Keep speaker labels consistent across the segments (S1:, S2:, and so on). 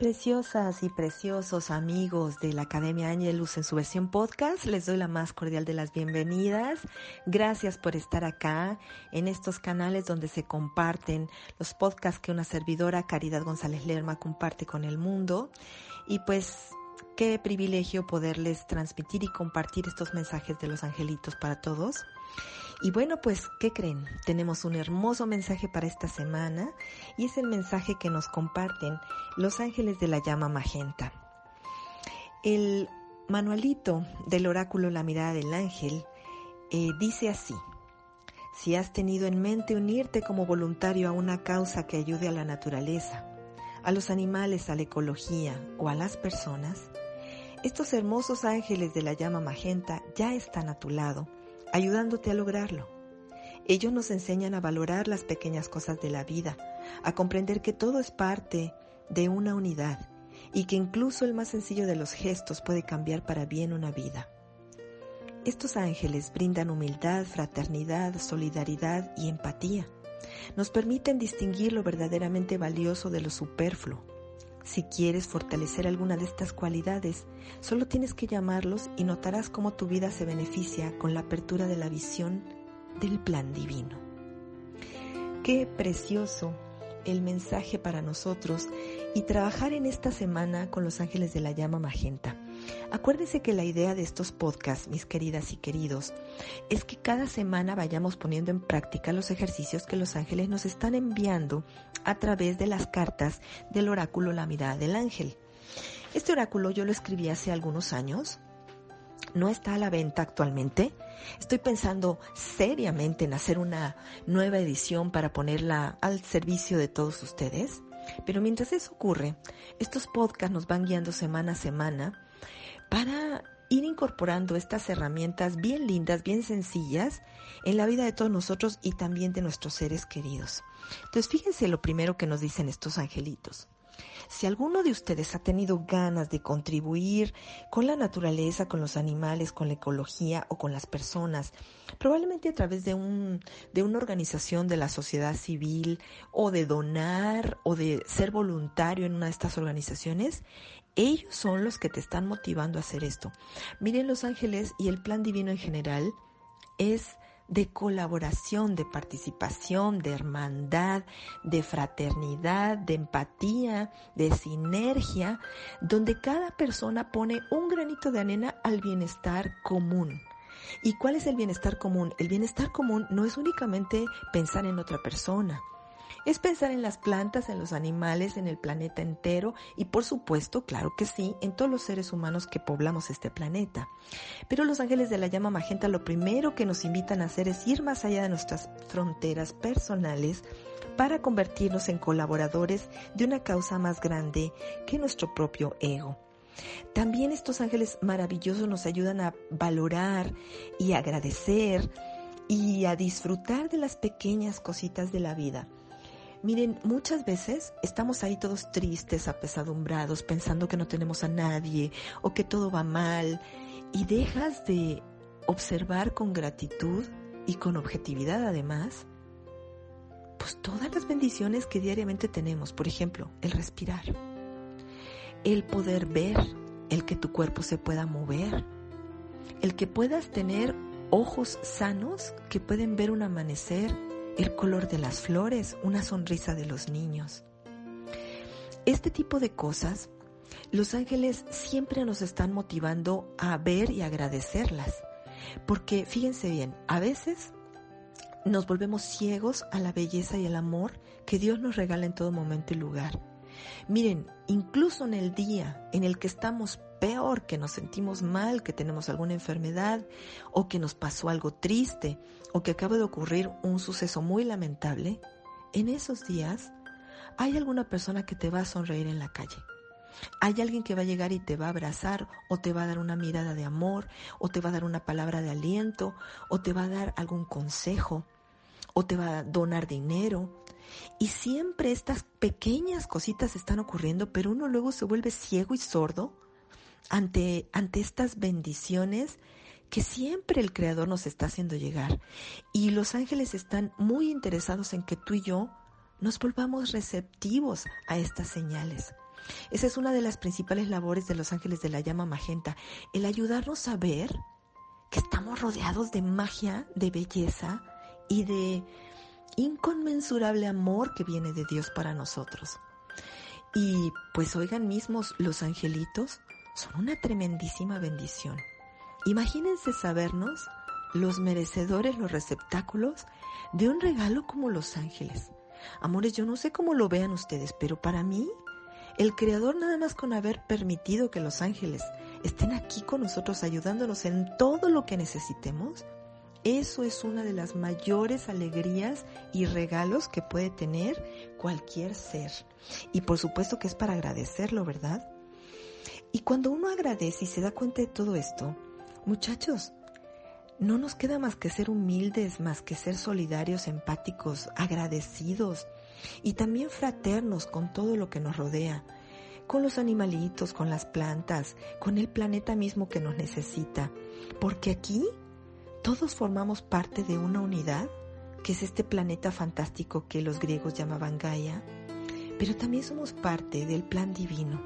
S1: Preciosas y preciosos amigos de la Academia Angelus en su versión podcast, les doy la más cordial de las bienvenidas. Gracias por estar acá en estos canales donde se comparten los podcasts que una servidora, Caridad González Lerma, comparte con el mundo. Y pues qué privilegio poderles transmitir y compartir estos mensajes de los angelitos para todos. Y bueno, pues, ¿qué creen? Tenemos un hermoso mensaje para esta semana y es el mensaje que nos comparten los ángeles de la llama magenta. El manualito del oráculo La mirada del ángel eh, dice así, si has tenido en mente unirte como voluntario a una causa que ayude a la naturaleza, a los animales, a la ecología o a las personas, estos hermosos ángeles de la llama magenta ya están a tu lado ayudándote a lograrlo. Ellos nos enseñan a valorar las pequeñas cosas de la vida, a comprender que todo es parte de una unidad y que incluso el más sencillo de los gestos puede cambiar para bien una vida. Estos ángeles brindan humildad, fraternidad, solidaridad y empatía. Nos permiten distinguir lo verdaderamente valioso de lo superfluo si quieres fortalecer alguna de estas cualidades, solo tienes que llamarlos y notarás cómo tu vida se beneficia con la apertura de la visión del plan divino. Qué precioso el mensaje para nosotros y trabajar en esta semana con los ángeles de la llama magenta. Acuérdense que la idea de estos podcasts, mis queridas y queridos, es que cada semana vayamos poniendo en práctica los ejercicios que los ángeles nos están enviando a través de las cartas del oráculo La mirada del ángel. Este oráculo yo lo escribí hace algunos años, no está a la venta actualmente. Estoy pensando seriamente en hacer una nueva edición para ponerla al servicio de todos ustedes. Pero mientras eso ocurre, estos podcasts nos van guiando semana a semana para ir incorporando estas herramientas bien lindas, bien sencillas en la vida de todos nosotros y también de nuestros seres queridos. Entonces fíjense lo primero que nos dicen estos angelitos. Si alguno de ustedes ha tenido ganas de contribuir con la naturaleza, con los animales, con la ecología o con las personas, probablemente a través de, un, de una organización de la sociedad civil o de donar o de ser voluntario en una de estas organizaciones, ellos son los que te están motivando a hacer esto. Miren los ángeles y el plan divino en general es de colaboración, de participación, de hermandad, de fraternidad, de empatía, de sinergia, donde cada persona pone un granito de arena al bienestar común. ¿Y cuál es el bienestar común? El bienestar común no es únicamente pensar en otra persona, es pensar en las plantas, en los animales, en el planeta entero y por supuesto, claro que sí, en todos los seres humanos que poblamos este planeta. Pero los ángeles de la llama magenta lo primero que nos invitan a hacer es ir más allá de nuestras fronteras personales para convertirnos en colaboradores de una causa más grande que nuestro propio ego. También estos ángeles maravillosos nos ayudan a valorar y agradecer y a disfrutar de las pequeñas cositas de la vida. Miren, muchas veces estamos ahí todos tristes, apesadumbrados, pensando que no tenemos a nadie o que todo va mal y dejas de observar con gratitud y con objetividad además, pues todas las bendiciones que diariamente tenemos, por ejemplo, el respirar, el poder ver, el que tu cuerpo se pueda mover, el que puedas tener ojos sanos que pueden ver un amanecer el color de las flores, una sonrisa de los niños. Este tipo de cosas, los ángeles siempre nos están motivando a ver y agradecerlas. Porque fíjense bien, a veces nos volvemos ciegos a la belleza y el amor que Dios nos regala en todo momento y lugar. Miren, incluso en el día en el que estamos peor, que nos sentimos mal, que tenemos alguna enfermedad o que nos pasó algo triste o que acaba de ocurrir un suceso muy lamentable, en esos días hay alguna persona que te va a sonreír en la calle. Hay alguien que va a llegar y te va a abrazar o te va a dar una mirada de amor o te va a dar una palabra de aliento o te va a dar algún consejo o te va a donar dinero. Y siempre estas pequeñas cositas están ocurriendo, pero uno luego se vuelve ciego y sordo ante, ante estas bendiciones que siempre el Creador nos está haciendo llegar. Y los ángeles están muy interesados en que tú y yo nos volvamos receptivos a estas señales. Esa es una de las principales labores de los ángeles de la llama magenta, el ayudarnos a ver que estamos rodeados de magia, de belleza y de inconmensurable amor que viene de Dios para nosotros. Y pues oigan mismos, los angelitos son una tremendísima bendición. Imagínense sabernos los merecedores, los receptáculos de un regalo como los ángeles. Amores, yo no sé cómo lo vean ustedes, pero para mí, el Creador nada más con haber permitido que los ángeles estén aquí con nosotros ayudándonos en todo lo que necesitemos, eso es una de las mayores alegrías y regalos que puede tener cualquier ser. Y por supuesto que es para agradecerlo, ¿verdad? Y cuando uno agradece y se da cuenta de todo esto, muchachos, no nos queda más que ser humildes, más que ser solidarios, empáticos, agradecidos y también fraternos con todo lo que nos rodea, con los animalitos, con las plantas, con el planeta mismo que nos necesita, porque aquí todos formamos parte de una unidad, que es este planeta fantástico que los griegos llamaban Gaia, pero también somos parte del plan divino.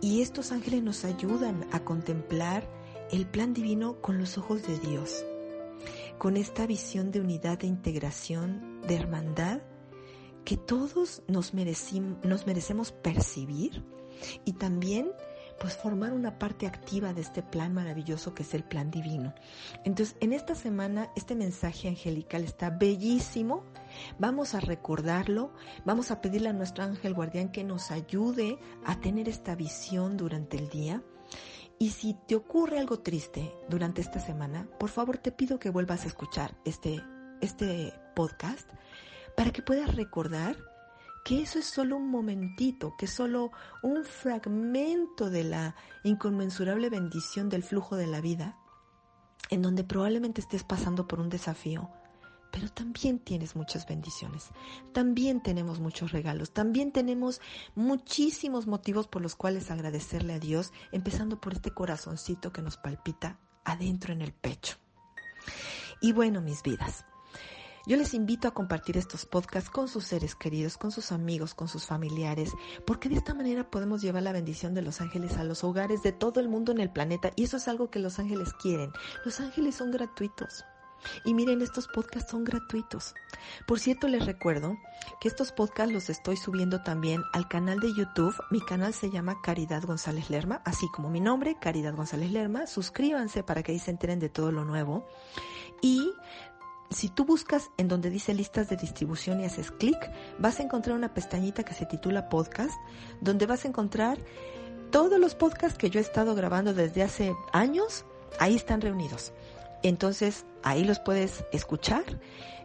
S1: Y estos ángeles nos ayudan a contemplar el plan divino con los ojos de Dios, con esta visión de unidad, de integración, de hermandad, que todos nos, merecemos percibir y también pues formar una parte activa de este plan maravilloso que es el plan divino. Entonces, en esta semana este mensaje angelical está bellísimo. Vamos a recordarlo, vamos a pedirle a nuestro ángel guardián que nos ayude a tener esta visión durante el día. Y si te ocurre algo triste durante esta semana, por favor te pido que vuelvas a escuchar este, este podcast para que puedas recordar que eso es solo un momentito, que es solo un fragmento de la inconmensurable bendición del flujo de la vida, en donde probablemente estés pasando por un desafío, pero también tienes muchas bendiciones, también tenemos muchos regalos, también tenemos muchísimos motivos por los cuales agradecerle a Dios, empezando por este corazoncito que nos palpita adentro en el pecho. Y bueno, mis vidas, yo les invito a compartir estos podcasts con sus seres queridos, con sus amigos, con sus familiares, porque de esta manera podemos llevar la bendición de los ángeles a los hogares de todo el mundo en el planeta y eso es algo que los ángeles quieren. Los ángeles son gratuitos. Y miren, estos podcasts son gratuitos. Por cierto, les recuerdo que estos podcasts los estoy subiendo también al canal de YouTube. Mi canal se llama Caridad González Lerma, así como mi nombre, Caridad González Lerma. Suscríbanse para que ahí se enteren de todo lo nuevo. Y si tú buscas en donde dice listas de distribución y haces clic, vas a encontrar una pestañita que se titula podcast, donde vas a encontrar todos los podcasts que yo he estado grabando desde hace años, ahí están reunidos. Entonces, ahí los puedes escuchar.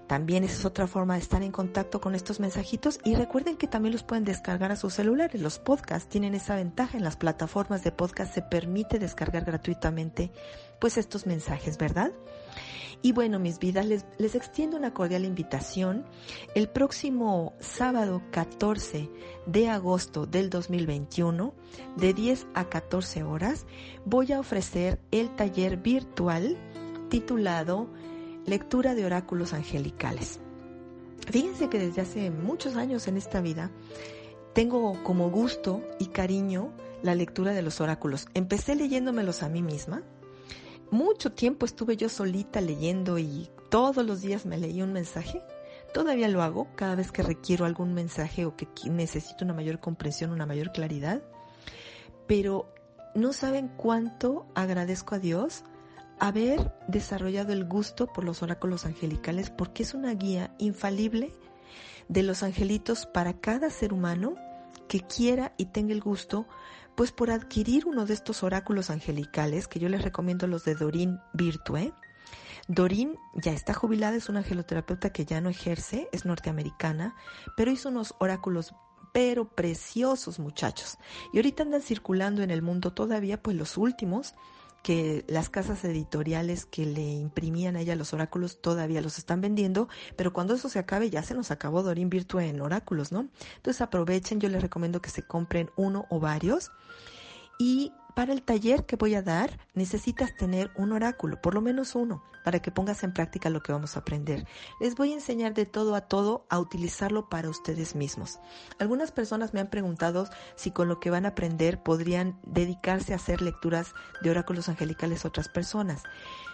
S1: También esa es otra forma de estar en contacto con estos mensajitos y recuerden que también los pueden descargar a sus celulares. Los podcasts tienen esa ventaja en las plataformas de podcast se permite descargar gratuitamente pues estos mensajes, ¿verdad? Y bueno, mis vidas, les, les extiendo una cordial invitación. El próximo sábado 14 de agosto del 2021, de 10 a 14 horas, voy a ofrecer el taller virtual titulado Lectura de Oráculos Angelicales. Fíjense que desde hace muchos años en esta vida tengo como gusto y cariño la lectura de los oráculos. Empecé leyéndomelos a mí misma, mucho tiempo estuve yo solita leyendo y todos los días me leí un mensaje. Todavía lo hago cada vez que requiero algún mensaje o que necesito una mayor comprensión, una mayor claridad. Pero no saben cuánto agradezco a Dios haber desarrollado el gusto por los oráculos angelicales porque es una guía infalible de los angelitos para cada ser humano que quiera y tenga el gusto pues por adquirir uno de estos oráculos angelicales, que yo les recomiendo los de Dorin Virtue. Dorin ya está jubilada, es una angeloterapeuta que ya no ejerce, es norteamericana, pero hizo unos oráculos pero preciosos muchachos. Y ahorita andan circulando en el mundo todavía pues los últimos que las casas editoriales que le imprimían a ella los oráculos todavía los están vendiendo, pero cuando eso se acabe ya se nos acabó Dorin Virtue en oráculos, ¿no? Entonces aprovechen, yo les recomiendo que se compren uno o varios y para el taller que voy a dar necesitas tener un oráculo, por lo menos uno, para que pongas en práctica lo que vamos a aprender. Les voy a enseñar de todo a todo a utilizarlo para ustedes mismos. Algunas personas me han preguntado si con lo que van a aprender podrían dedicarse a hacer lecturas de oráculos angelicales otras personas.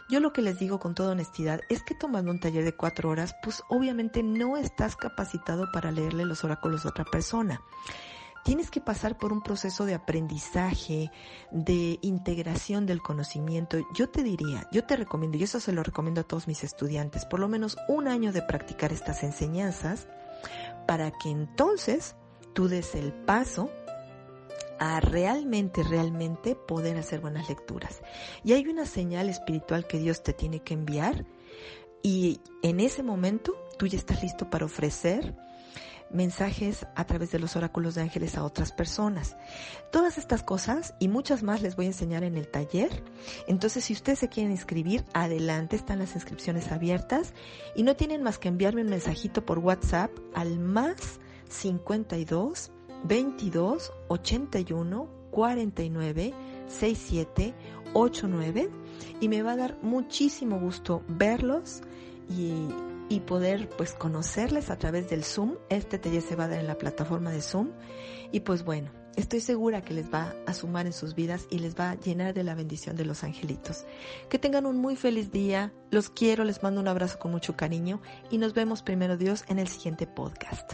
S1: Yo lo que les digo con toda honestidad es que tomando un taller de cuatro horas, pues obviamente no estás capacitado para leerle los oráculos a otra persona tienes que pasar por un proceso de aprendizaje, de integración del conocimiento. Yo te diría, yo te recomiendo, y eso se lo recomiendo a todos mis estudiantes, por lo menos un año de practicar estas enseñanzas para que entonces tú des el paso a realmente, realmente poder hacer buenas lecturas. Y hay una señal espiritual que Dios te tiene que enviar y en ese momento tú ya estás listo para ofrecer mensajes a través de los oráculos de ángeles a otras personas. Todas estas cosas y muchas más les voy a enseñar en el taller. Entonces, si ustedes se quieren inscribir, adelante, están las inscripciones abiertas y no tienen más que enviarme un mensajito por WhatsApp al más 52 22 81 49 67 89 y me va a dar muchísimo gusto verlos y y poder pues conocerles a través del Zoom. Este taller se va a dar en la plataforma de Zoom y pues bueno, estoy segura que les va a sumar en sus vidas y les va a llenar de la bendición de los angelitos. Que tengan un muy feliz día, los quiero, les mando un abrazo con mucho cariño y nos vemos primero Dios en el siguiente podcast.